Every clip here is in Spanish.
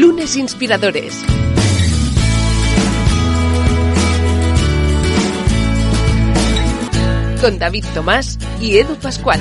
Lunes Inspiradores. Con David Tomás y Edu Pascual.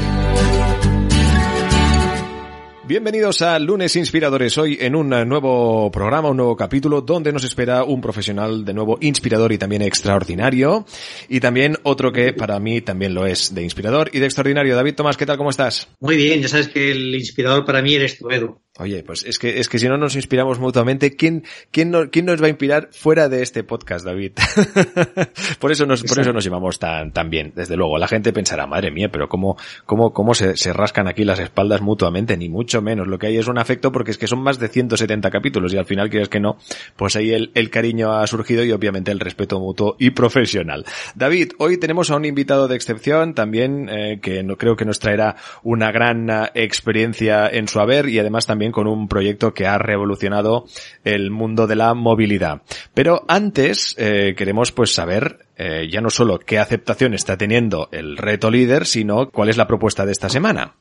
Bienvenidos a Lunes Inspiradores. Hoy en un nuevo programa, un nuevo capítulo donde nos espera un profesional de nuevo inspirador y también extraordinario. Y también otro que para mí también lo es de inspirador y de extraordinario. David Tomás, ¿qué tal? ¿Cómo estás? Muy bien, ya sabes que el inspirador para mí eres tú, Edu. Oye, pues es que, es que si no nos inspiramos mutuamente, ¿quién, quién, no, quién nos va a inspirar fuera de este podcast, David? por eso nos, por eso nos llevamos tan, tan bien, desde luego. La gente pensará, madre mía, pero cómo, cómo, cómo se, se rascan aquí las espaldas mutuamente, ni mucho menos. Lo que hay es un afecto porque es que son más de 170 capítulos y al final quieres que no, pues ahí el, el cariño ha surgido y obviamente el respeto mutuo y profesional. David, hoy tenemos a un invitado de excepción también, eh, que no, creo que nos traerá una gran uh, experiencia en su haber y además también con un proyecto que ha revolucionado el mundo de la movilidad. Pero antes eh, queremos pues saber eh, ya no solo qué aceptación está teniendo el reto líder, sino cuál es la propuesta de esta semana.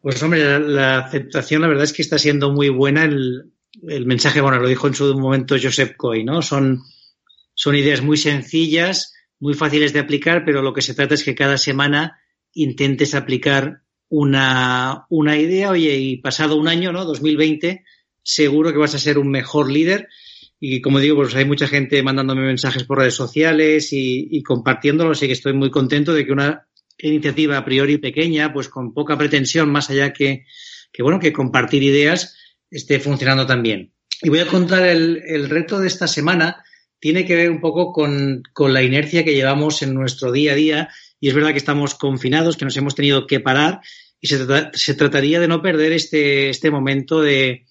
Pues hombre, la, la aceptación la verdad es que está siendo muy buena. El, el, mensaje, bueno, lo dijo en su momento Joseph Coy, ¿no? Son, son ideas muy sencillas, muy fáciles de aplicar, pero lo que se trata es que cada semana intentes aplicar una, una idea, oye, y pasado un año, ¿no? 2020, seguro que vas a ser un mejor líder. Y como digo, pues hay mucha gente mandándome mensajes por redes sociales y, y así que estoy muy contento de que una iniciativa a priori pequeña, pues con poca pretensión, más allá que, que bueno, que compartir ideas esté funcionando también. Y voy a contar el, el reto de esta semana, tiene que ver un poco con, con la inercia que llevamos en nuestro día a día y es verdad que estamos confinados, que nos hemos tenido que parar y se, trata, se trataría de no perder este, este momento de,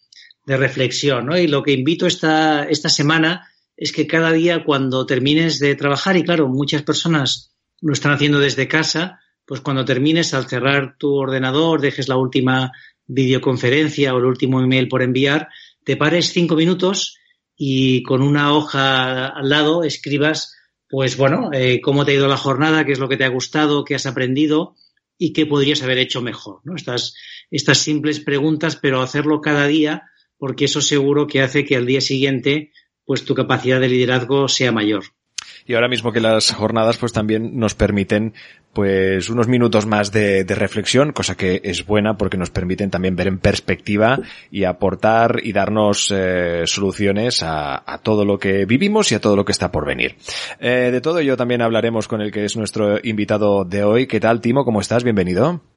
reflexión. ¿no? Y lo que invito esta, esta semana es que cada día cuando termines de trabajar, y claro, muchas personas lo están haciendo desde casa, pues cuando termines, al cerrar tu ordenador, dejes la última videoconferencia o el último email por enviar, te pares cinco minutos y con una hoja al lado escribas, pues bueno, eh, cómo te ha ido la jornada, qué es lo que te ha gustado, qué has aprendido y qué podrías haber hecho mejor. ¿no? Estas, estas simples preguntas, pero hacerlo cada día, porque eso seguro que hace que al día siguiente pues tu capacidad de liderazgo sea mayor. Y ahora mismo que las jornadas pues también nos permiten pues unos minutos más de, reflexión, cosa que es buena porque nos permiten también ver en perspectiva y aportar y darnos eh, soluciones a, a, todo lo que vivimos y a todo lo que está por venir. Eh, de todo ello también hablaremos con el que es nuestro invitado de hoy. ¿Qué tal, Timo? ¿Cómo estás? Bienvenido.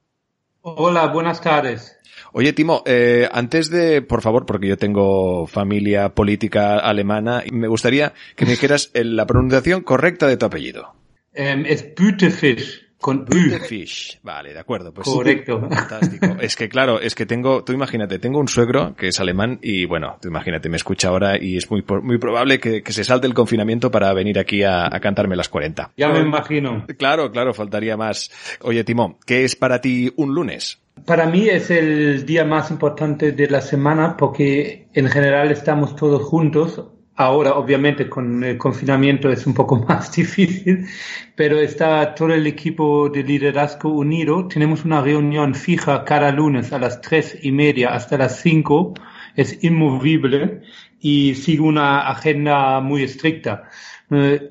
Hola, buenas tardes. Oye, Timo, eh, antes de, por favor, porque yo tengo familia política alemana, me gustaría que me dijeras la pronunciación correcta de tu apellido. Um, es Bütefisch. Con Bütefisch. Vale, de acuerdo. Pues Correcto. Fantástico. Es que claro, es que tengo, tú imagínate, tengo un suegro que es alemán y bueno, tú imagínate, me escucha ahora y es muy, muy probable que, que se salte el confinamiento para venir aquí a, a cantarme las 40. Ya me imagino. Claro, claro, faltaría más. Oye, Timo, ¿qué es para ti un lunes? Para mí es el día más importante de la semana porque en general estamos todos juntos. Ahora, obviamente, con el confinamiento es un poco más difícil, pero está todo el equipo de liderazgo unido. Tenemos una reunión fija cada lunes a las tres y media hasta las cinco. Es inmovible y sigue una agenda muy estricta.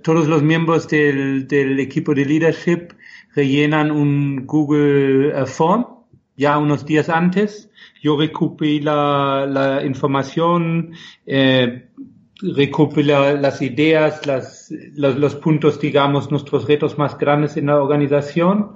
todos los miembros del, del equipo de leadership rellenan un Google Form ya unos días antes. Yo recopilé la, la información, eh, recopilé las ideas, las, los, los, puntos, digamos, nuestros retos más grandes en la organización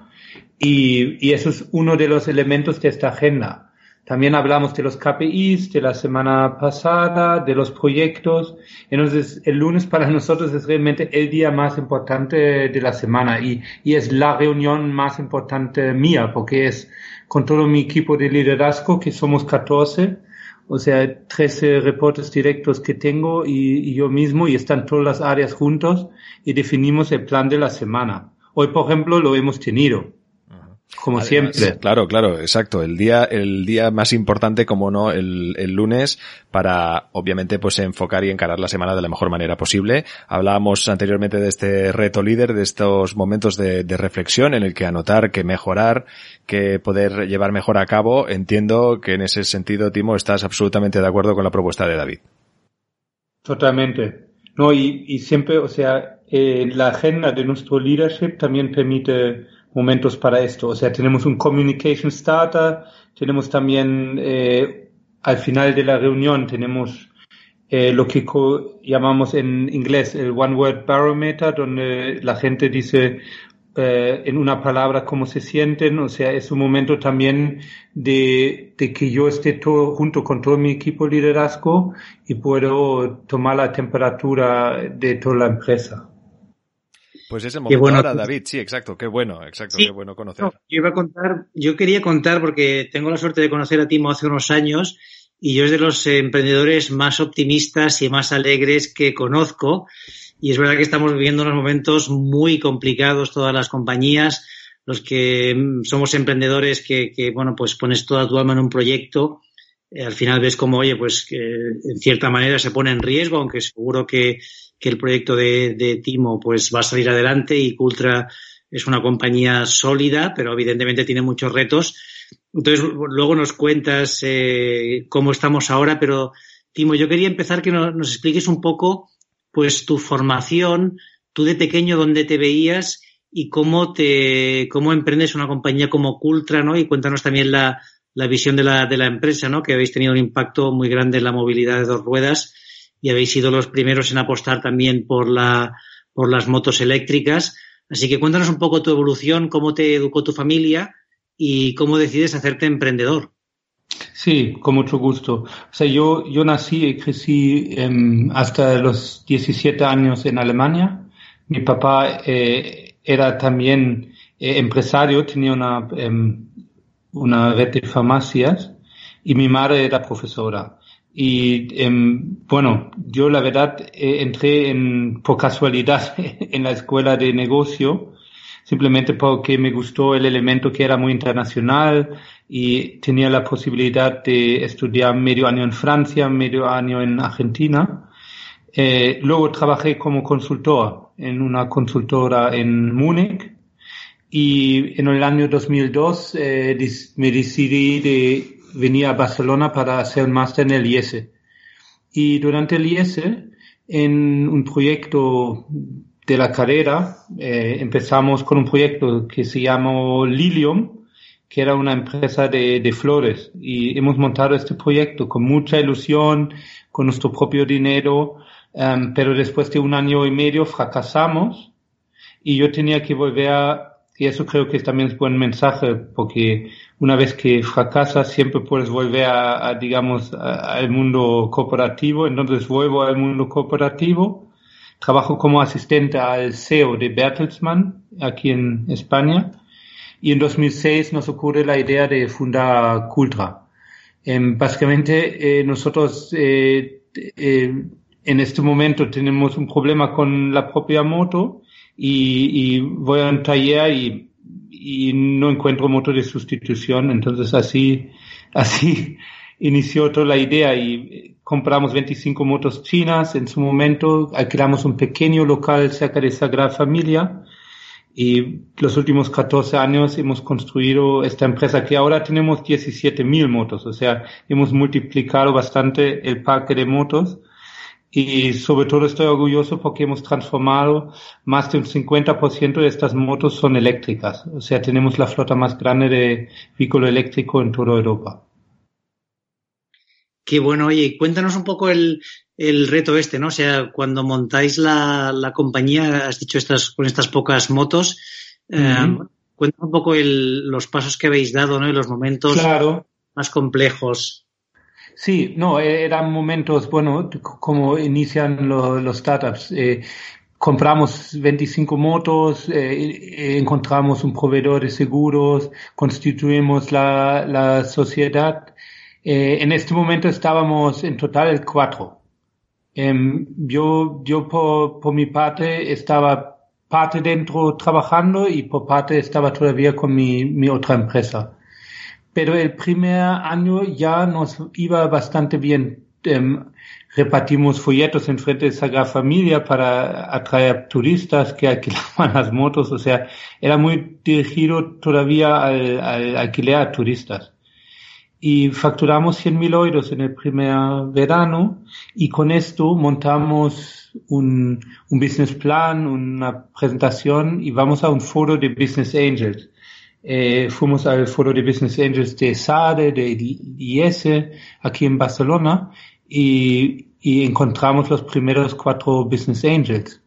y, y eso es uno de los elementos de esta agenda. También hablamos de los KPIs de la semana pasada, de los proyectos. Entonces, el lunes para nosotros es realmente el día más importante de la semana y, y es la reunión más importante mía porque es con todo mi equipo de liderazgo, que somos 14, o sea, 13 reportes directos que tengo y, yo mismo y están todas las áreas juntos y definimos el plan de la semana. Hoy, por ejemplo, lo hemos tenido. Como siempre. Claro, claro, exacto. El día, el día más importante, como no, el, el, lunes, para obviamente pues enfocar y encarar la semana de la mejor manera posible. Hablábamos anteriormente de este reto líder, de estos momentos de, de reflexión en el que anotar, que mejorar, que poder llevar mejor a cabo. Entiendo que en ese sentido, Timo, estás absolutamente de acuerdo con la propuesta de David. Totalmente. No, y, y siempre, o sea, eh, la agenda de nuestro leadership también permite momentos para esto. O sea, tenemos un communication starter, tenemos también eh, al final de la reunión tenemos eh, lo que llamamos en inglés el one word barometer, donde la gente dice eh, en una palabra cómo se sienten. O sea, es un momento también de, de que yo esté todo junto con todo mi equipo de liderazgo y puedo tomar la temperatura de toda la empresa. Pues ese momento bueno, ahora, David, sí, exacto, qué bueno, exacto, qué bueno conocer. yo iba a contar, yo quería contar porque tengo la suerte de conocer a Timo hace unos años y yo es de los emprendedores más optimistas y más alegres que conozco. Y es verdad que estamos viviendo unos momentos muy complicados todas las compañías, los que mm, somos emprendedores que, que bueno, pues pones toda tu alma en un proyecto, eh, al final ves como, oye, pues que en cierta manera se pone en riesgo, aunque seguro que que el proyecto de, Timo pues va a salir adelante y Cultra es una compañía sólida, pero evidentemente tiene muchos retos. Entonces, luego nos cuentas eh, cómo estamos ahora, pero Timo, yo quería empezar que nos, nos, expliques un poco pues tu formación, tú de pequeño dónde te veías y cómo te cómo emprendes una compañía como Cultra, ¿no? Y cuéntanos también la, la visión de la, de la empresa, ¿no? Que habéis tenido un impacto muy grande en la movilidad de dos ruedas y habéis sido los primeros en apostar también por, la, por las motos eléctricas. Así que cuéntanos un poco tu evolución, cómo te educó tu familia y cómo decides hacerte emprendedor. Sí, con mucho gusto. O sea, yo, yo nací y crecí eh, hasta los 17 años en Alemania. Mi papá eh, era también eh, empresario, tenía una, em, una red de farmacias y mi madre era profesora. Y em, bueno, yo la verdad eh, entré en, por casualidad en la escuela de negocio, simplemente porque me gustó el elemento que era muy internacional y tenía la posibilidad de estudiar medio año en Francia, medio año en Argentina. Eh, luego trabajé como consultor en una consultora en Múnich y en el año 2002 eh, me decidí de venía a Barcelona para hacer máster en el IES. Y durante el IES, en un proyecto de la carrera, eh, empezamos con un proyecto que se llamó Lilium, que era una empresa de, de, flores. Y hemos montado este proyecto con mucha ilusión, con nuestro propio dinero, um, pero después de un año y medio fracasamos y yo tenía que volver a y eso creo que también es buen mensaje, porque una vez que fracasas siempre puedes volver a, digamos, al mundo cooperativo. Entonces vuelvo al mundo cooperativo. Trabajo como asistente al CEO de Bertelsmann, aquí en España. Y en 2006 nos ocurre la idea de fundar Cultra. Eh, básicamente, eh, nosotros eh, eh, en este momento tenemos un problema con la propia moto y, y voy a un taller y, y, no encuentro moto de sustitución. Entonces así, así inició toda la idea y compramos 25 motos chinas en su momento, alquilamos un pequeño local cerca de Sagrada Familia y los últimos 14 años hemos construido esta empresa que ahora tenemos 17.000 motos, o sea, hemos multiplicado bastante el parque de motos y sobre todo estoy orgulloso porque hemos transformado más de un 50% de estas motos son eléctricas. O sea, tenemos la flota más grande de vehículo eléctrico en toda Europa. Qué bueno, oye, cuéntanos un poco el, el reto este, ¿no? O sea, cuando montáis la, la compañía, has dicho estas, con estas pocas motos, uh -huh. eh, cuéntanos un poco el, los pasos que habéis dado, ¿no? Y los momentos claro. más complejos. Sí, no, eran momentos, bueno, como inician lo, los startups. Eh, compramos 25 motos, eh, encontramos un proveedor de seguros, constituimos la, sociedad. Eh, en este momento estábamos en total cuatro. Em, yo, yo por, por mi parte estaba parte dentro trabajando y por parte estaba todavía con mi otra empresa. Pero el primer año ya nos iba bastante bien. Em, repartimos folletos en frente de Sagrada Familia para atraer turistas que alquilaban las motos, o sea, era muy dirigido todavía al, al alquiler a turistas. Y facturamos 100 mil euros en el primer verano y con esto montamos un, un business plan, una presentación y vamos a un foro de Business Angels. Eh, fuimos al foro de Business Angels de SADE, de IS, aquí en Barcelona, y, y encontramos los primeros cuatro Business Angels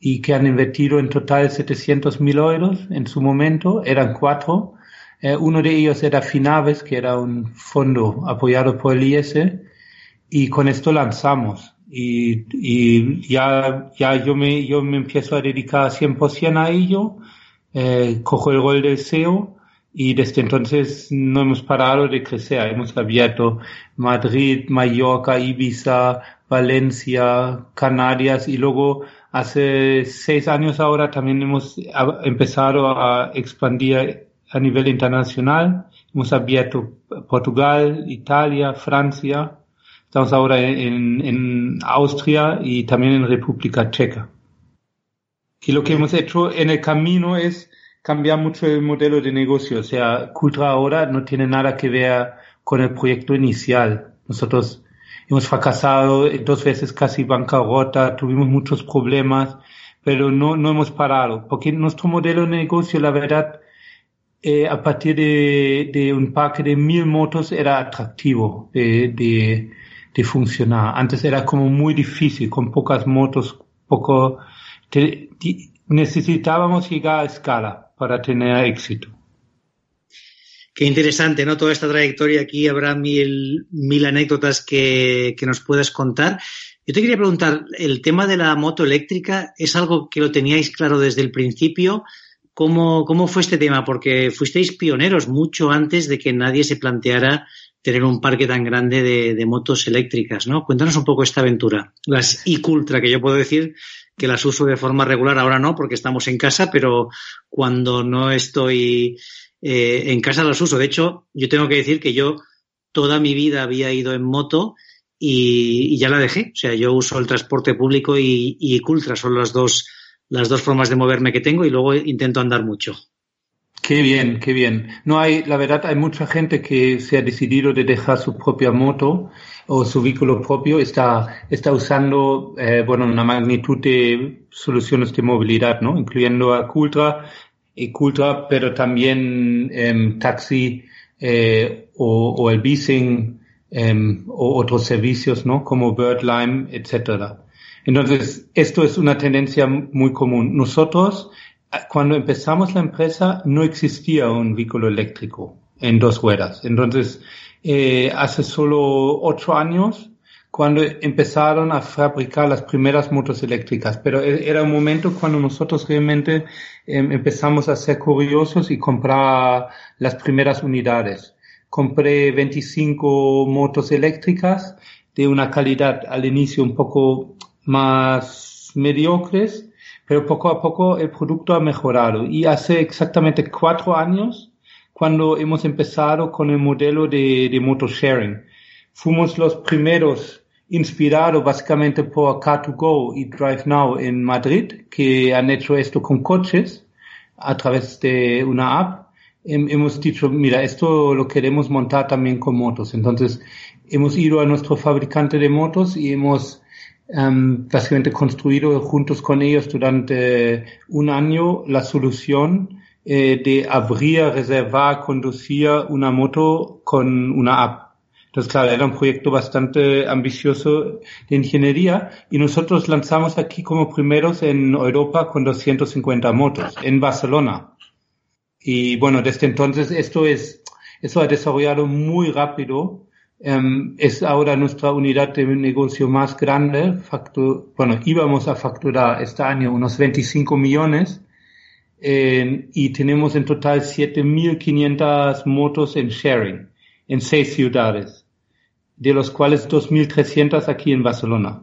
y que han invertido en total 700 mil euros en su momento, eran cuatro. Eh, uno de ellos era Finaves, que era un fondo apoyado por el IS, y con esto lanzamos. Y, y ya, ya yo me, yo me empiezo a dedicar 100% a ello, eh, cojo el gol del SEO y desde entonces no hemos parado de crecer. Hemos abierto Madrid, Mallorca, Ibiza, Valencia, Canarias y luego hace seis años ahora también hemos empezado a expandir a nivel internacional. Hemos abierto Portugal, Italia, Francia. Estamos ahora en, en Austria y también en República Checa. Y lo que hemos hecho en el camino es cambiar mucho el modelo de negocio. O sea, Cultra ahora no tiene nada que ver con el proyecto inicial. Nosotros hemos fracasado dos veces casi bancarrota, tuvimos muchos problemas, pero no, no hemos parado, porque nuestro modelo de negocio, la verdad, eh, a partir de, de, un parque de mil motos era atractivo de, de, de, funcionar. Antes era como muy difícil, con pocas motos, poco, necesitábamos llegar a escala para tener éxito. Qué interesante, ¿no? Toda esta trayectoria aquí habrá mil, mil anécdotas que, que, nos puedas contar. Yo te quería preguntar, el tema de la moto eléctrica es algo que lo teníais claro desde el principio. ¿Cómo, cómo fue este tema? Porque fuisteis pioneros mucho antes de que nadie se planteara tener un parque tan grande de, de motos eléctricas, ¿no? Cuéntanos un poco esta aventura. Las e-Cultra, que yo puedo decir que las uso de forma regular, ahora no, porque estamos en casa, pero cuando no estoy eh, en casa las uso. De hecho, yo tengo que decir que yo toda mi vida había ido en moto y, ya la dejé. O sea, yo uso el transporte público y, y Cultra, son las dos, las dos formas de moverme que tengo y luego intento andar mucho. Qué bien, qué bien. No hay, la verdad, hay mucha gente que se ha decidido de dejar su propia moto o su vehículo propio, está, está usando, eh, bueno, una magnitud de soluciones de movilidad, ¿no? Incluyendo a Cultra, y Cultra, pero también eh, taxi eh, o, o, el leasing eh, o otros servicios, ¿no? Como Birdlime, etcétera. Entonces, esto es una tendencia muy común. Nosotros, cuando empezamos la empresa no existía un vehículo eléctrico en dos ruedas. Entonces, eh, hace solo ocho años, cuando empezaron a fabricar las primeras motos eléctricas, pero e-, era un momento cuando nosotros realmente eh, empezamos a ser curiosos y comprar las primeras unidades. Compré 25 motos eléctricas de una calidad al inicio un poco más mediocres, pero poco a poco el producto ha mejorado y hace exactamente cuatro años cuando hemos empezado con el modelo de, de moto sharing. Fuimos los primeros inspirados básicamente por Car2Go y Drive Now en Madrid, que han hecho esto con coches a través de una app. Hemos dicho, mira, esto lo queremos montar también con motos. Entonces, hemos ido a nuestro fabricante de motos y hemos um, básicamente construido juntos con ellos durante un año la solución eh, de abrir, reservar, conducir una moto con una app. Entonces, claro, era un proyecto bastante ambicioso de ingeniería y nosotros lanzamos aquí como primeros en Europa con 250 motos en Barcelona. Y bueno, desde entonces esto es, eso ha desarrollado muy rápido Um, es ahora nuestra unidad de negocio más grande. Bueno, íbamos a facturar este año unos 25 millones eh, y tenemos en total 7.500 motos en sharing. en seis ciudades, de los cuales 2.300 aquí en Barcelona.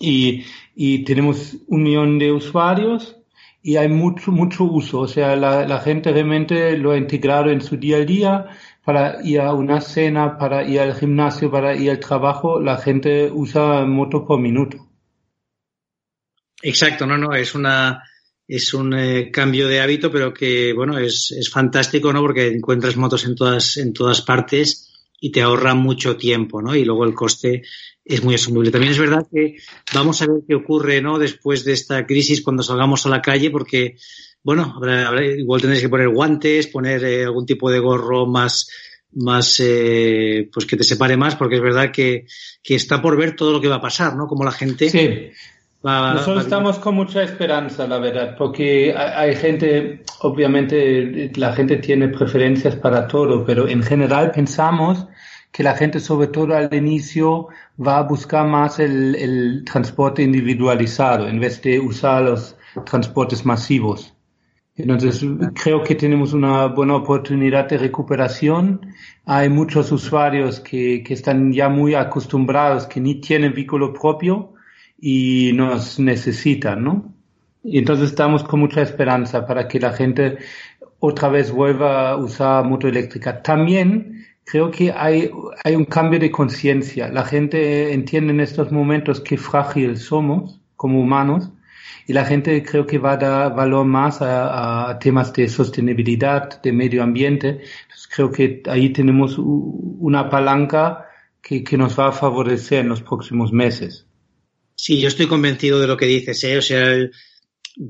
Y, y tenemos un millón de usuarios y hay mucho, mucho uso. O sea, la, la, gente realmente lo ha integrado en su día a día para ir a una cena, para ir al gimnasio, para ir al trabajo. La gente usa moto por minuto. Exacto, no, no, es una, es un eh, cambio de hábito, pero que, bueno, es, es fantástico, ¿no? Porque encuentras motos en todas, en todas partes y te ahorra mucho tiempo, ¿no? Y luego el coste es muy asumible. También es verdad que vamos a ver qué ocurre, ¿no? Después de esta crisis cuando salgamos a la calle, porque, bueno, habrá, igual tendréis que poner guantes, poner eh, algún tipo de gorro más, más, eh, pues que te separe más, porque es verdad que, que está por ver todo lo que va a pasar, ¿no? Como la gente sí. Nosotros estamos con mucha esperanza, la verdad, porque hay, gente, obviamente la gente tiene preferencias para todo, pero en general pensamos que la gente, sobre todo al inicio, va a buscar más el, el transporte individualizado en vez de usar los transportes masivos. Entonces, creo que tenemos una buena oportunidad de recuperación. Hay muchos usuarios que, que están ya muy acostumbrados, que ni tienen vehículo propio y nos necesitan, ¿no? Y entonces estamos con mucha esperanza para que la gente otra vez vuelva a usar moto eléctrica. También creo que hay, hay un cambio de conciencia. La gente entiende en estos momentos qué frágil somos como humanos y la gente creo que va a dar valor más a, temas de sostenibilidad, de medio ambiente. Creo que ahí tenemos una palanca que, que nos va a favorecer en los próximos meses. Sí, yo estoy convencido de lo que dices, ¿eh? O sea,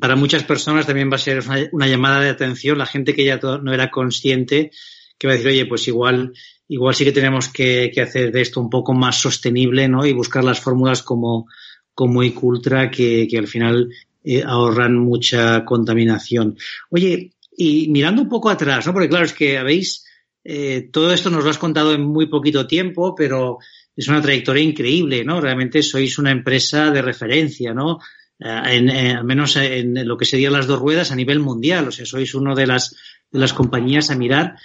para muchas personas también va a ser una, llamada de atención, la gente que ya no era consciente, que va a decir, oye, pues igual, igual sí que tenemos que, que hacer de esto un poco más sostenible, ¿no? Y buscar las fórmulas como, como Icultra que, que al final eh, ahorran mucha contaminación. Oye, y mirando un poco atrás, ¿no? Porque claro, es que habéis, eh, todo esto nos lo has contado en muy poquito tiempo, pero es una trayectoria increíble, ¿no? Realmente sois una empresa de referencia, ¿no? Eh, en, eh, al menos en lo que serían las dos ruedas a nivel mundial, o sea, sois una de las, de las compañías a mirar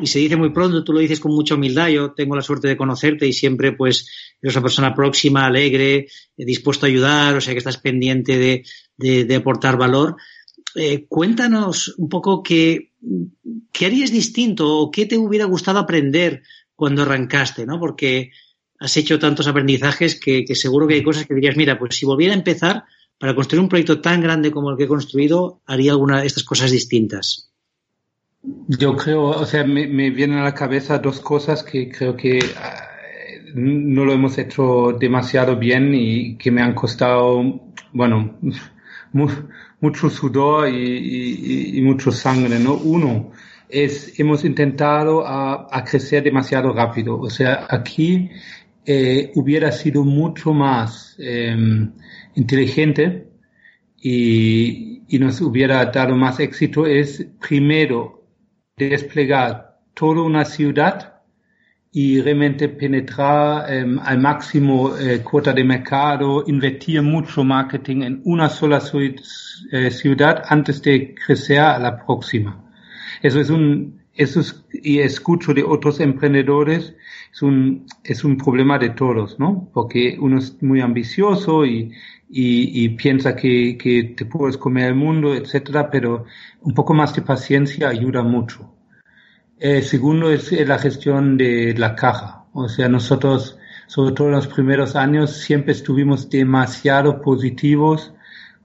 y se dice muy pronto, tú lo dices con mucha humildad, yo tengo la suerte de conocerte y siempre pues eres una persona próxima, alegre, eh, dispuesto a ayudar, o sea que estás pendiente de, de, de aportar valor. Cuéntanos un poco qué, qué harías distinto o qué te hubiera gustado aprender cuando arrancaste, ¿no? Porque has hecho tantos aprendizajes que, seguro que hay cosas que dirías, mira, pues si volviera a empezar para construir un proyecto tan grande como el que he construido, haría alguna de estas cosas distintas. Yo creo, o sea, me, vienen a la cabeza dos cosas que creo que uh, no lo hemos hecho demasiado bien y que me han costado, bueno, mu mucho sudor y, y, mucho sangre, ¿no? Uno es, hemos intentado a crecer demasiado rápido. O sea, aquí eh, hubiera sido mucho más eh, inteligente y, y, nos hubiera dado más éxito es primero desplegar toda una ciudad y realmente penetrar eh, al máximo eh, cuota de mercado, invertir mucho marketing en una sola eh, ciudad antes de crecer a la próxima. Eso es un, eso es, y escucho de otros emprendedores es un, es un problema de todos, ¿no? Porque uno es muy ambicioso y, y, y piensa que, que, te puedes comer el mundo, etcétera, pero un poco más de paciencia ayuda mucho. Eh, segundo es la gestión de la caja. O sea, nosotros, sobre todo en los primeros años, siempre estuvimos demasiado positivos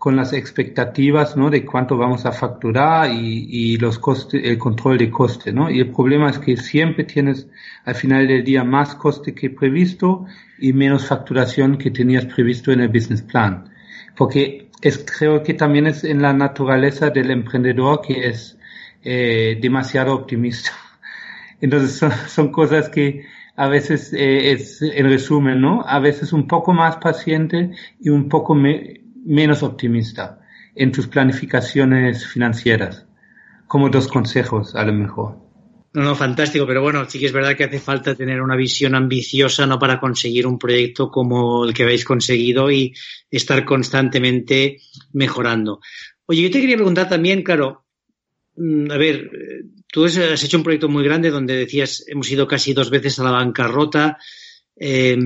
con las expectativas ¿no? de cuánto vamos a facturar y, y los costes, el control de coste. ¿no? Y el problema es que siempre tienes al final del día más coste que previsto y menos facturación que tenías previsto en el business plan. Porque es, creo que también es en la naturaleza del emprendedor que es eh, demasiado optimista. Entonces son, son cosas que a veces eh, es en resumen, ¿no? A veces un poco más paciente y un poco me, menos optimista en tus planificaciones financieras? Como dos consejos, a lo mejor. No, no, fantástico, pero bueno, sí que es verdad que hace falta tener una visión ambiciosa, ¿no? Para conseguir un proyecto como el que habéis conseguido y estar constantemente mejorando. Oye, yo te quería preguntar también, claro, mm, a ver, tú has hecho un proyecto muy grande donde decías, hemos ido casi dos veces a la bancarrota, eh,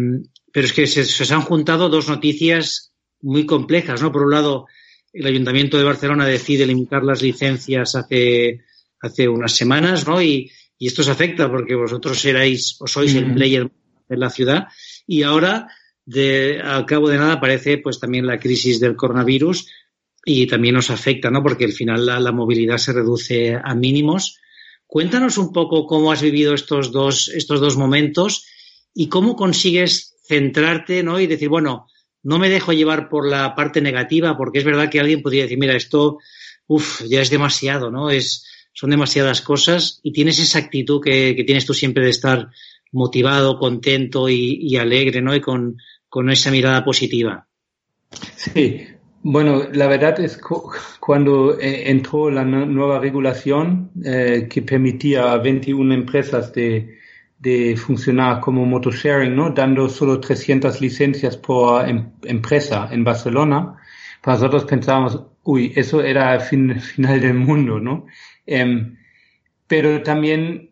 pero es que se, se, han juntado dos noticias muy complejas, ¿no? Por un lado, el Ayuntamiento de Barcelona decide limitar las licencias hace, hace unas semanas, ¿no? Y, y esto os afecta porque vosotros erais o sois el player de la ciudad y ahora, de, al cabo de nada, aparece pues también la crisis del coronavirus y también nos afecta, ¿no? Porque al final la, la movilidad se reduce a mínimos. Cuéntanos un poco cómo has vivido estos dos, estos dos momentos y cómo consigues centrarte, ¿no? Y decir, bueno, no me dejo llevar por la parte negativa, porque es verdad que alguien podría decir, mira, esto, uff, ya es demasiado, ¿no? Es, son demasiadas cosas y tienes esa actitud que, tienes tú siempre de estar motivado, contento y, alegre, ¿no? Y con, con, esa mirada positiva. Sí, bueno, la verdad es que cuando eh, entró la nueva regulación eh, que permitía a 21 empresas de, de funcionar como motosharing, ¿no? Dando solo 300 licencias por em empresa en Barcelona. Para nosotros pensábamos, uy, eso era el fin, final del mundo, ¿no? Eh, pero también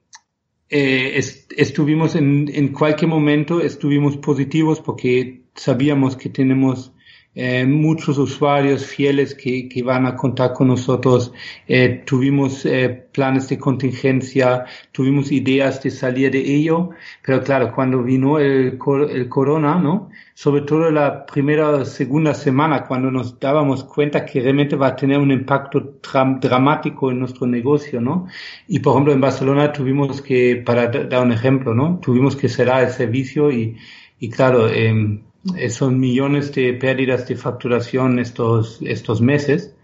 eh, est estuvimos en, en cualquier momento, estuvimos positivos porque sabíamos que tenemos eh, muchos usuarios fieles que, que, van a contar con nosotros. Eh, tuvimos eh, planes de contingencia, tuvimos ideas de salir de ello, pero claro, cuando vino el, el corona, ¿no? Sobre todo la primera o segunda semana, cuando nos dábamos cuenta que realmente va a tener un impacto dramático en nuestro negocio, ¿no? Y por ejemplo, en Barcelona tuvimos que, para dar un ejemplo, ¿no? Tuvimos que cerrar el servicio y, y claro, eh, son millones de pérdidas de facturación estos, estos meses.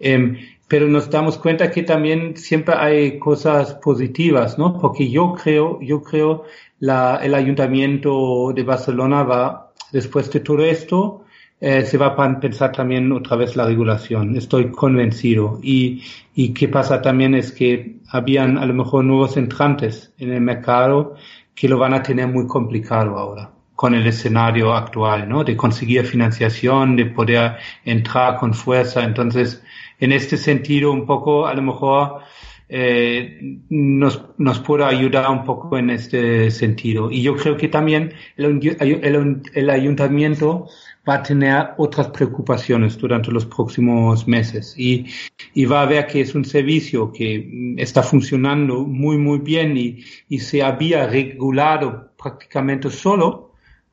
Eh, pero nos damos cuenta que también siempre hay cosas positivas, ¿no? Porque yo creo, yo creo la, el ayuntamiento de Barcelona va, después de todo esto, eh, se va a pensar también otra vez la regulación. Estoy convencido. Y, y qué pasa también es que habían a lo mejor nuevos entrantes en el mercado que lo van a tener muy complicado ahora con el escenario actual, ¿no? De conseguir financiación, de poder entrar con fuerza. Entonces, en este sentido, un poco, a lo mejor, eh, nos, nos puede ayudar un poco en este sentido. Y yo creo que también el, el, el ayuntamiento va a tener otras preocupaciones durante los próximos meses y, y, va a ver que es un servicio que está funcionando muy, muy bien y, y se había regulado prácticamente solo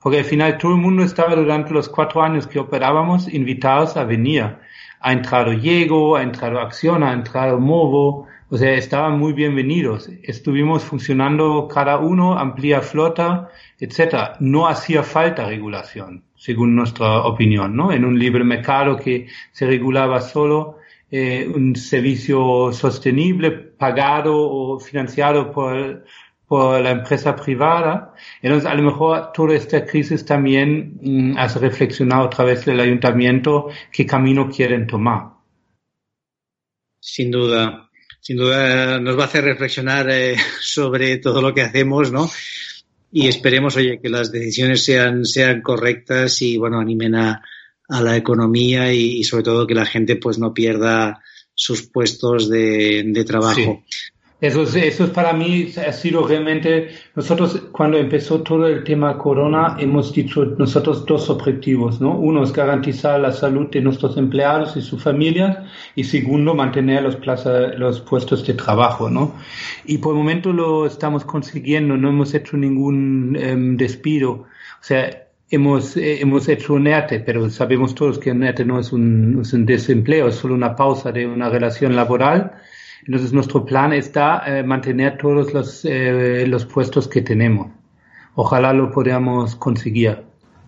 porque al final todo el mundo estaba durante los cuatro años que operábamos invitados a venir. Ha entrado Diego, ha entrado Acción, ha entrado Movo, o sea, estaban muy bienvenidos. Estuvimos funcionando cada uno, amplia flota, etcétera. No hacía falta regulación, según nuestra opinión, ¿no? En un libre mercado que se regulaba solo eh, un servicio sostenible, pagado o financiado por por la empresa privada. Entonces, a lo mejor toda esta crisis también mm, hace reflexionar otra vez el ayuntamiento qué camino quieren tomar. Sin duda, sin duda nos va a hacer reflexionar eh, sobre todo lo que hacemos, ¿no? Y esperemos, oye, que las decisiones sean, sean correctas y, bueno, animen a, a la economía y, y, sobre todo que la gente, pues, no pierda sus puestos de, de trabajo. Sí. Eso es, eso es para mí, ha sido realmente, nosotros cuando empezó todo el tema corona, hemos dicho nosotros dos objetivos, ¿no? Uno es garantizar la salud de nuestros empleados y sus familias y segundo, mantener los, plaza, los puestos de trabajo, ¿no? Y por el momento lo estamos consiguiendo, no hemos hecho ningún eh, despido. O sea, hemos, eh, hemos hecho un ERTE, pero sabemos todos que un ERTE no es un, es un desempleo, es solo una pausa de una relación laboral entonces nuestro plan está eh, mantener todos los, eh, los puestos que tenemos. Ojalá lo podamos conseguir.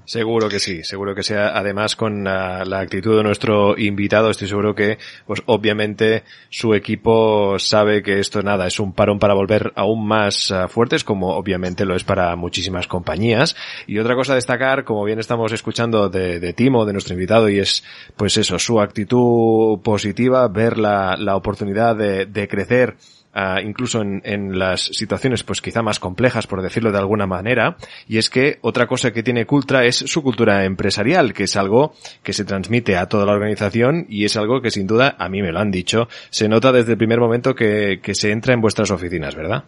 Seguro que sí, seguro que sea. Además, con la, actitud de nuestro invitado, estoy seguro que, pues obviamente, su equipo sabe que esto nada es un parón para volver aún más uh, fuertes, como obviamente lo es para muchísimas compañías. Y otra cosa a destacar, como bien estamos escuchando de, de Timo, de nuestro invitado, y es, pues eso, su actitud positiva, ver la, la oportunidad de crecer uh, incluso en, en, las situaciones pues quizá más complejas, por decirlo de alguna manera, y es que otra cosa que tiene Cultra es su cultura empresarial, que es algo que se transmite a toda la organización y es algo que sin duda, a mí me lo han dicho, se nota desde el primer momento que, que se entra en vuestras oficinas, ¿verdad?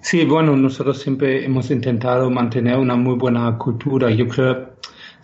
Sí, bueno, nosotros siempre hemos intentado mantener una muy buena cultura. Yo creo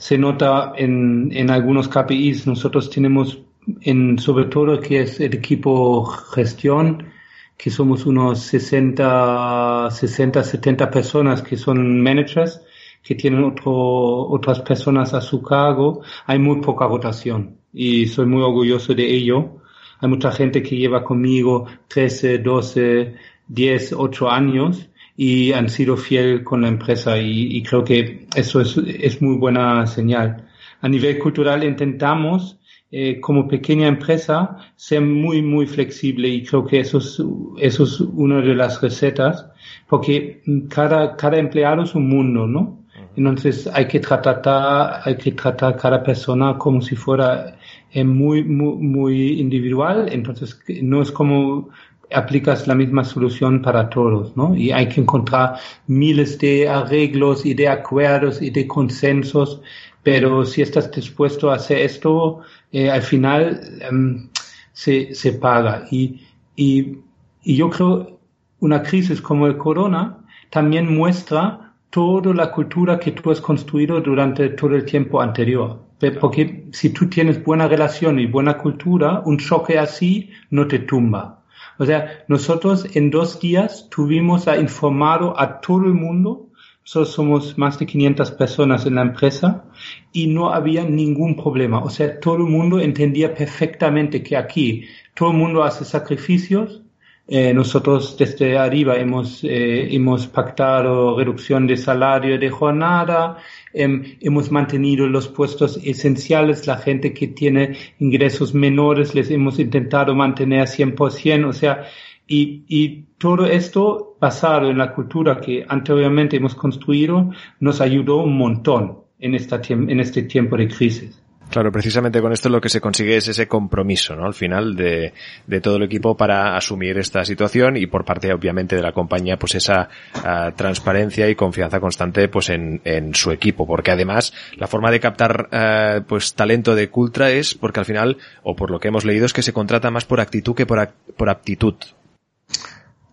se nota en, en algunos KPIs. Nosotros tenemos, en, sobre todo que es el equipo gestión, que somos unos 60, 60, 70 personas que son managers, que tienen otro, otras personas a su cargo. Hay muy poca rotación y soy muy orgulloso de ello. Hay mucha gente que lleva conmigo 13, 12, 10, 8 años y han sido fiel con la empresa y, creo que eso es, es, muy buena señal. A nivel cultural intentamos eh, como pequeña empresa ser muy, muy flexible y creo que eso es, eso es una de las recetas porque cada, cada empleado es un mundo, ¿no? Entonces hay que tratar, hay que tratar cada persona como si fuera eh, muy, muy, muy individual. Entonces no es como aplicas la misma solución para todos, ¿no? Y hay que encontrar miles de arreglos y de acuerdos y de consensos, pero si estás dispuesto a hacer esto, eh, al final um, se, se paga. Y, y, y yo creo una crisis como el corona también muestra toda la cultura que tú has construido durante todo el tiempo anterior. Porque si tú tienes buena relación y buena cultura, un choque así no te tumba. O sea, nosotros en dos días tuvimos a informado a todo el mundo. Nosotros somos más de 500 personas en la empresa y no había ningún problema. O sea, todo el mundo entendía perfectamente que aquí todo el mundo hace sacrificios, eh, nosotros desde arriba hemos, eh, hemos pactado reducción de salario de jornada, eh, hemos mantenido los puestos esenciales, la gente que tiene ingresos menores les hemos intentado mantener 100%, o sea, y, y todo esto basado en la cultura que anteriormente hemos construido nos ayudó un montón en, esta, en este tiempo de crisis. Claro, precisamente con esto lo que se consigue es ese compromiso, ¿no? Al final de, todo el equipo para asumir esta situación y por parte, obviamente, de la compañía, pues esa uh, transparencia y confianza constante, pues en, en, su equipo. Porque además, la forma de captar, uh, pues talento de Cultra es porque al final, o por lo que hemos leído, es que se contrata más por actitud que por, por aptitud.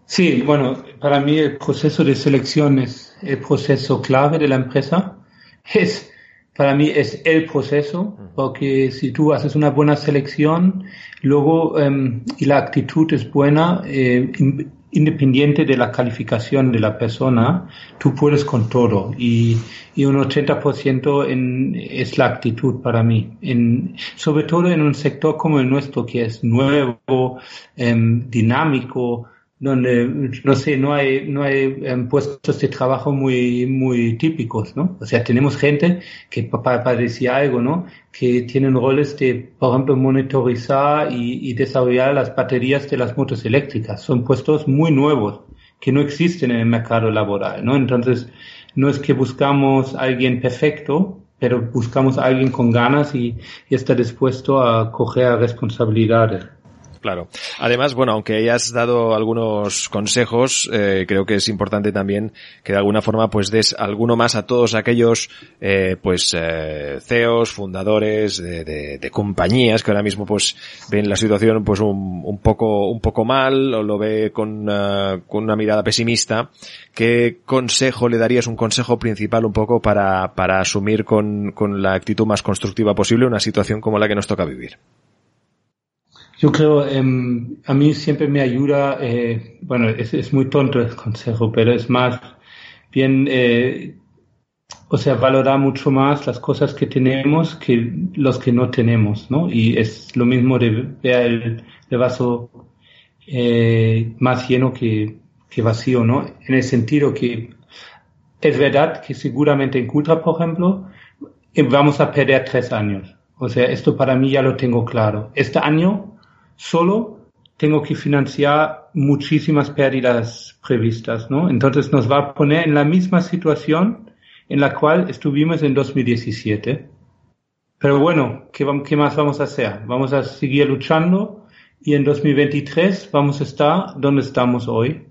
Sí, bueno, para mí el proceso de selección es el proceso clave de la empresa. Es, para mí es el proceso, porque si tú haces una buena selección, luego um, y la actitud es buena, eh, independiente de la calificación de la persona, tú puedes con todo. Y, y un 80% en, es la actitud para mí, en, sobre todo en un sector como el nuestro que es nuevo, um, dinámico, donde, no sé, no hay, no hay puestos de trabajo muy, muy típicos, ¿no? O sea, tenemos gente que para, decir algo, ¿no? Que tienen roles de, por ejemplo, monitorizar y, y, desarrollar las baterías de las motos eléctricas. Son puestos muy nuevos que no existen en el mercado laboral, ¿no? Entonces, no es que buscamos alguien perfecto, pero buscamos alguien con ganas y, y está dispuesto a coger responsabilidades. Claro. Además, bueno, aunque hayas dado algunos consejos, eh, creo que es importante también que de alguna forma pues des alguno más a todos aquellos eh, pues eh, CEOs, fundadores de, de, de, compañías que ahora mismo pues ven la situación pues un, un poco un poco mal o lo ve con, uh, con una mirada pesimista. ¿Qué consejo le darías, un consejo principal un poco para, para asumir con, con la actitud más constructiva posible una situación como la que nos toca vivir? Yo creo, eh, a mí siempre me ayuda, eh, bueno, es, es, muy tonto el consejo, pero es más bien, eh, o sea, valorar mucho más las cosas que tenemos que los que no tenemos, ¿no? Y es lo mismo de ver el, el vaso eh, más lleno que, que vacío, ¿no? En el sentido que es verdad que seguramente en Cultra, por ejemplo, vamos a perder tres años. O sea, esto para mí ya lo tengo claro. Este año solo tengo que financiar muchísimas pérdidas previstas, ¿no? Entonces nos va a poner en la misma situación en la cual estuvimos en 2017. Pero bueno, ¿qué, ¿qué, más vamos a hacer? Vamos a seguir luchando y en 2023 vamos a estar donde estamos hoy.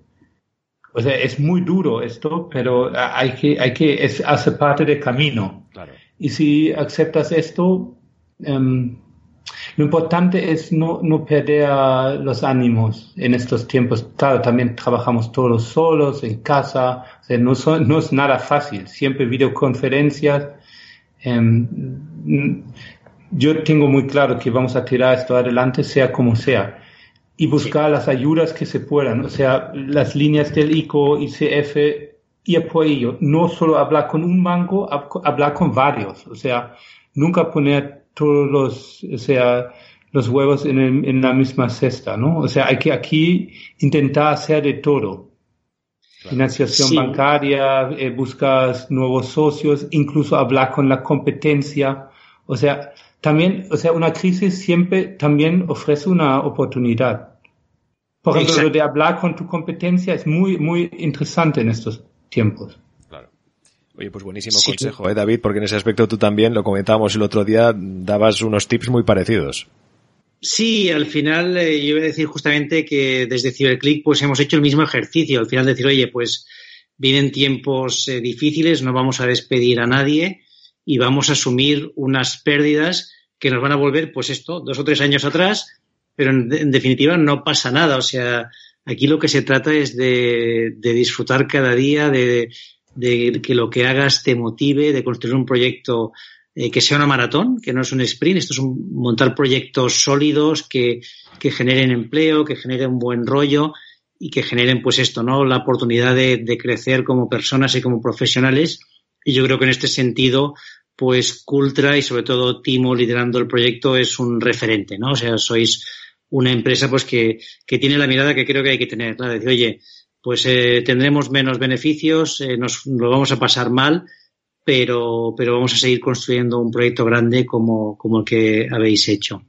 O sea, es muy duro esto, pero hay que, hay que, es, hace parte del camino. Claro. Y si aceptas esto, um, lo importante es no, no perder los ánimos en estos tiempos. Claro, también trabajamos todos solos, en casa, o sea, no, no es nada fácil. Siempre videoconferencias. Um, yo tengo muy claro que vamos a tirar esto adelante, sea como sea, y buscar las ayudas que se puedan, o sea, las líneas del ICO, ICF y apoyo. No solo hablar con un banco, hablar con varios, o sea, nunca poner todos los, o sea, los huevos en, en la misma cesta, ¿no? O sea, hay que aquí intentar hacer de todo. Financiación bancaria, eh, buscar nuevos socios, incluso hablar con la competencia. O sea, también, o sea, una crisis siempre también ofrece una oportunidad. Por ejemplo, lo de hablar con tu competencia es muy, muy interesante en estos tiempos. Oye, pues buenísimo consejo, ¿eh, David? Porque en ese aspecto tú también, lo comentábamos el otro día, dabas unos tips muy parecidos. Sí, al final eh, yo iba a decir justamente que desde CiberClick pues hemos hecho el mismo ejercicio. Al final decir, oye, pues vienen tiempos eh, difíciles, no vamos a despedir a nadie y vamos a asumir unas pérdidas que nos van a volver, pues esto, dos o tres años atrás, pero en, definitiva no pasa nada. O sea, aquí lo que se trata es de, disfrutar cada día, de, que lo que hagas te motive, de construir un proyecto eh, que sea una maratón, que no es un sprint, esto es un, montar proyectos sólidos que, que generen empleo, que generen un buen rollo y que generen pues esto, ¿no? La oportunidad de, de crecer como personas y como profesionales. Y yo creo que en este sentido, pues Cultra y sobre todo Timo liderando el proyecto es un referente, ¿no? O sea, sois una empresa pues que, que tiene la mirada que creo que hay que tener, ¿no? decir, oye, pues eh, tendremos menos beneficios, eh, nos lo vamos a pasar mal, pero, pero vamos a seguir construyendo un proyecto grande como, como el que habéis hecho.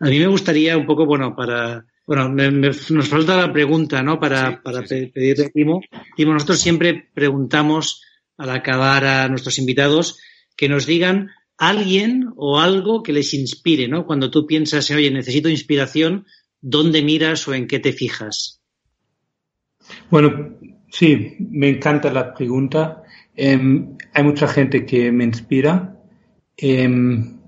A mí me gustaría un poco, bueno, para, bueno, nos falta la pregunta, ¿no? Para, para pedirle a Timo. Timo, nosotros siempre preguntamos al acabar a nuestros invitados que nos digan alguien o algo que les inspire, ¿no? Cuando tú piensas, oye, necesito inspiración, ¿dónde miras o en qué te fijas? Bueno, sí, me encanta la pregunta. Em, hay mucha gente que me inspira. Em,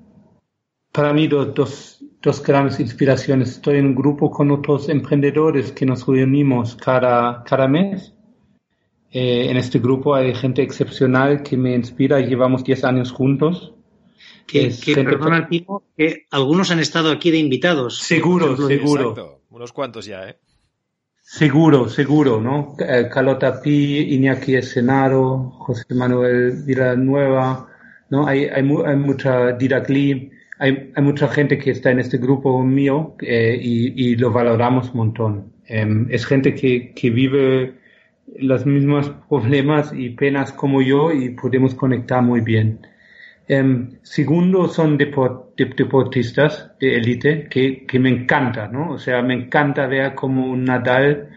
para mí, dos, dos, grandes inspiraciones. Estoy en un grupo con otros emprendedores que nos reunimos cada, cada mes eh, en este grupo hay gente excepcional que me inspira. Llevamos 10 años juntos. Que, perdona, que algunos han estado aquí de invitados. Seguro, seguro. Exacto. Unos cuantos ya, ¿eh? Seguro, seguro, ¿no? Eh, Calota Pi, Iñaki Escenaro, José Manuel Villanueva, ¿no? Hay, hay, hay mucha Diracli, hay, hay mucha gente que está en este grupo mío eh, y, y, lo valoramos un montón. Em, es gente que, que vive los mismos problemas y penas como yo y podemos conectar muy bien. Um, segundo, son deportistas de élite que, que, me encanta, ¿no? O sea, me encanta ver cómo Nadal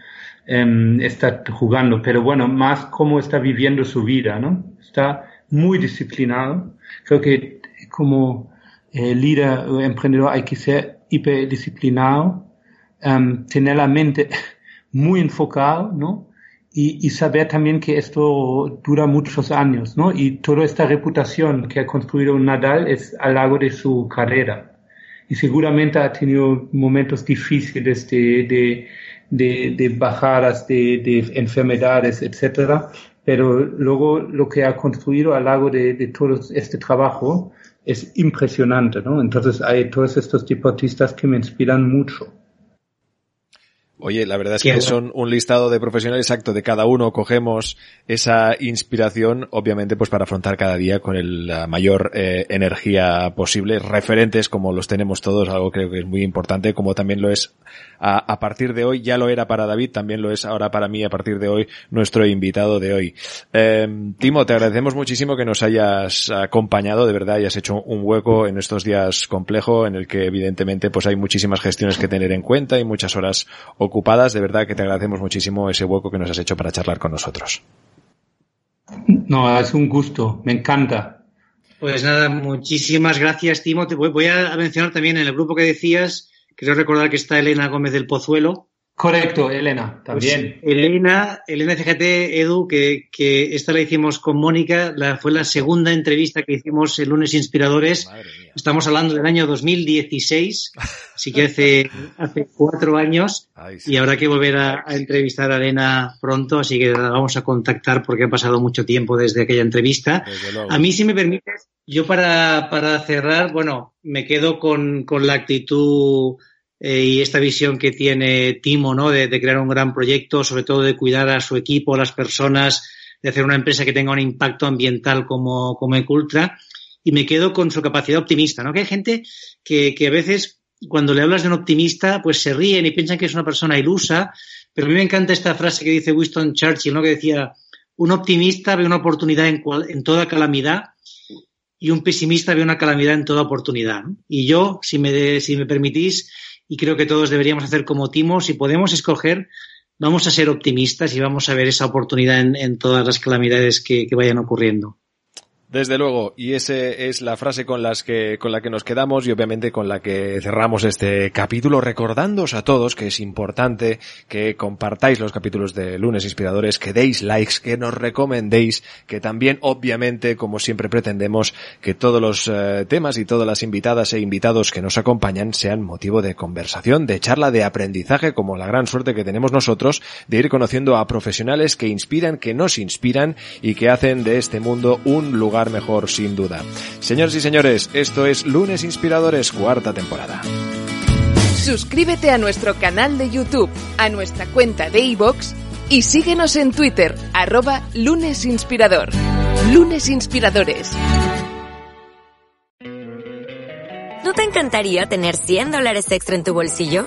um, está jugando, pero bueno, más cómo está viviendo su vida, ¿no? Está muy disciplinado. Creo que como eh, líder o emprendedor hay que ser hiperdisciplinado, um, tener la mente muy enfocado, ¿no? Y, y, saber también que esto dura muchos años, ¿no? Y toda esta reputación que ha construido Nadal es a lo largo de su carrera. Y seguramente ha tenido momentos difíciles de, de, de, de bajadas, de, de, enfermedades, etcétera. Pero luego lo que ha construido a lo largo de, de todo este trabajo es impresionante, ¿no? Entonces hay todos estos deportistas que me inspiran mucho. Oye, la verdad es que son un listado de profesionales exacto de cada uno. Cogemos esa inspiración, obviamente, pues para afrontar cada día con la mayor eh, energía posible. Referentes como los tenemos todos, algo creo que es muy importante, como también lo es a, a, partir de hoy. Ya lo era para David, también lo es ahora para mí a partir de hoy nuestro invitado de hoy. Eh, Timo, te agradecemos muchísimo que nos hayas acompañado, de verdad, hayas hecho un hueco en estos días complejos en el que evidentemente pues hay muchísimas gestiones que tener en cuenta y muchas horas ocupadas. De verdad que te agradecemos muchísimo ese hueco que nos has hecho para charlar con nosotros. No, es un gusto, me encanta. Pues nada, muchísimas gracias, Timo. Te voy, a mencionar también en el grupo que decías Quiero recordar que está Elena Gómez del Pozuelo, Correcto, Elena, también. Pues, Elena, Elena, fíjate, Edu, que, que, esta la hicimos con Mónica, la, fue la segunda entrevista que hicimos el lunes Inspiradores. Estamos hablando del año 2016, así que hace, hace cuatro años, Ay, sí. y habrá que volver a, a, entrevistar a Elena pronto, así que la vamos a contactar porque ha pasado mucho tiempo desde aquella entrevista. A mí, si me permites, yo para, para cerrar, bueno, me quedo con, con la actitud eh, y esta visión que tiene Timo, ¿no? De, crear un gran proyecto, sobre todo de cuidar a su equipo, a las personas, de hacer una empresa que tenga un impacto ambiental como, como Ecultra. Y me quedo con su capacidad optimista, ¿no? Que hay gente que, que a veces, cuando le hablas de un optimista, pues se ríen y piensan que es una persona ilusa. Pero a mí me encanta esta frase que dice Winston Churchill, ¿no? Que decía, un optimista ve una oportunidad en, cual, en toda calamidad y un pesimista ve una calamidad en toda oportunidad. Y yo, si me, de, si me permitís, y creo que todos deberíamos hacer como Timo. Si podemos escoger, vamos a ser optimistas y vamos a ver esa oportunidad en, todas las calamidades que vayan ocurriendo. Desde luego, y esa es la frase con, las que, con la que nos quedamos y obviamente con la que cerramos este capítulo, recordándoos a todos que es importante que compartáis los capítulos de Lunes Inspiradores, que deis likes, que nos recomendéis, que también obviamente, como siempre pretendemos, que todos los eh, temas y todas las invitadas e invitados que nos acompañan sean motivo de conversación, de charla, de aprendizaje, como la gran suerte que tenemos nosotros de ir conociendo a profesionales que inspiran, que nos inspiran y que hacen de este mundo un lugar mejor sin duda. Señores y señores, esto es Lunes Inspiradores, cuarta temporada. Suscríbete a nuestro canal de YouTube, a nuestra cuenta de iVoox y síguenos en Twitter, arroba Lunes Inspirador. Lunes Inspiradores. ¿No te encantaría tener 100 dólares extra en tu bolsillo?